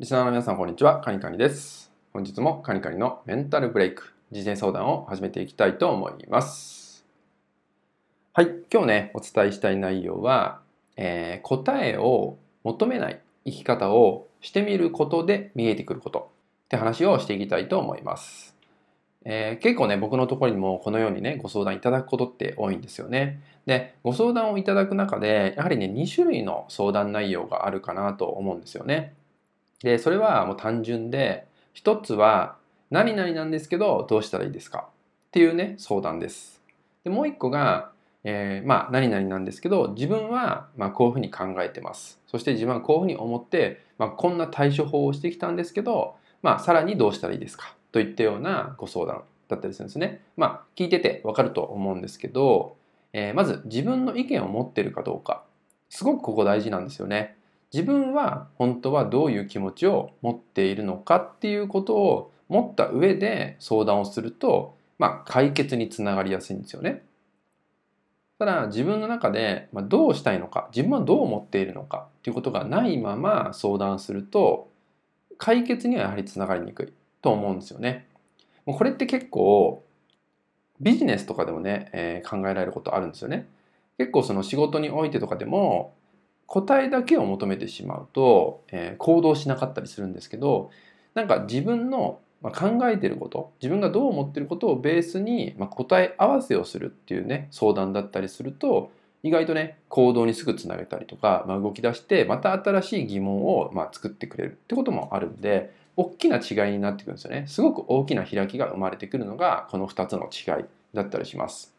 リスナーの皆さん、こんにちは。カニカニです。本日もカニカニのメンタルブレイク、人生相談を始めていきたいと思います。はい。今日ね、お伝えしたい内容は、えー答えを求めない生き方をしてみることで見えてくることって話をしていきたいと思います。えー結構ね、僕のところにもこのようにね、ご相談いただくことって多いんですよね。で、ご相談をいただく中で、やはりね、2種類の相談内容があるかなと思うんですよね。で、それはもう単純で、一つは、何々なんですけど、どうしたらいいですか？っていうね、相談です。で、もう一個が、えーまあ、何々なんですけど、自分は、ま、こういうふうに考えてます。そして自分はこういうふうに思って、まあ、こんな対処法をしてきたんですけど、まあ、さらにどうしたらいいですか？といったようなご相談だったりするんですね。まあ、聞いててわかると思うんですけど、えーまず自分の意見を持ってるかどうか。すごくここ大事なんですよね。自分は本当はどういう気持ちを持っているのかっていうことを持った上で相談をすると、まあ、解決につながりやすいんですよね。ただ自分の中でどうしたいのか自分はどう思っているのかっていうことがないまま相談すると解決にはやはりつながりにくいと思うんですよね。もうこれって結構ビジネスとかでもね、えー考えられることあるんですよね。結構その仕事においてとかでも答えだけを求めてしまうと、えー行動しなかったりするんですけどなんか自分の考えてること自分がどう思ってることをベースにま答え合わせをするっていうね相談だったりすると意外とね行動にすぐつなげたりとか、まあ、動き出してまた新しい疑問をまあ作ってくれるってこともあるんで大きな違いになってくるんですよね。すごく大きな開きが生まれてくるのがこの2つの違いだったりします。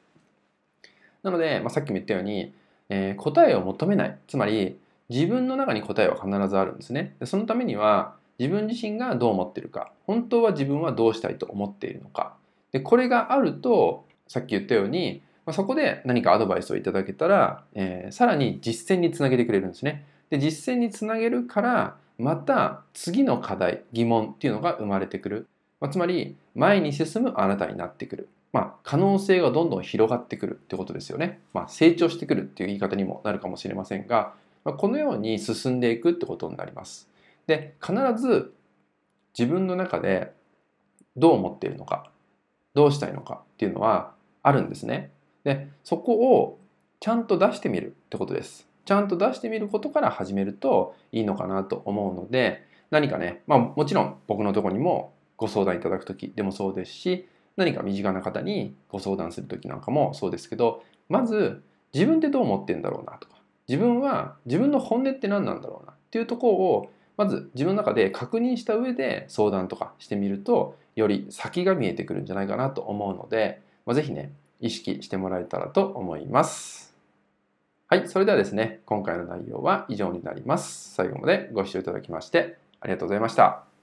なので、まあ、さっきも言ったように、えー答えを求めない。つまり自分の中に答えは必ずあるんですね。でそのためには自分自身がどう思ってるか。本当は自分はどうしたいと思っているのか。でこれがあるとさっき言ったようにまあそこで何かアドバイスをいただけたら、えーさらに実践につなげてくれるんですね。で実践につなげるからまた次の課題疑問っていうのが生まれてくる、まあつまり前に進むあなたになってくる。まあ、可能性がどんどん広がってくるってことですよね。まあ、成長してくるっていう言い方にもなるかもしれませんが、まあ、このように進んでいくってことになります。で、必ず自分の中でどう思っているのか、どうしたいのかっていうのはあるんですね。で、そこをちゃんと出してみるってことです。ちゃんと出してみることから始めるといいのかなと思うので、何かね、まあもちろん僕のとこにもご相談いただくときでもそうですし、何か身近な方にご相談する時なんかもそうですけどまず自分ってどう思ってんだろうなとか自分は自分の本音って何なんだろうなっていうところをまず自分の中で確認した上で相談とかしてみるとより先が見えてくるんじゃないかなと思うので、まあ、ぜひね意識してもらえたらと思います。はい、それではですね今回の内容は以上になります。最後までご視聴いただきましてありがとうございました。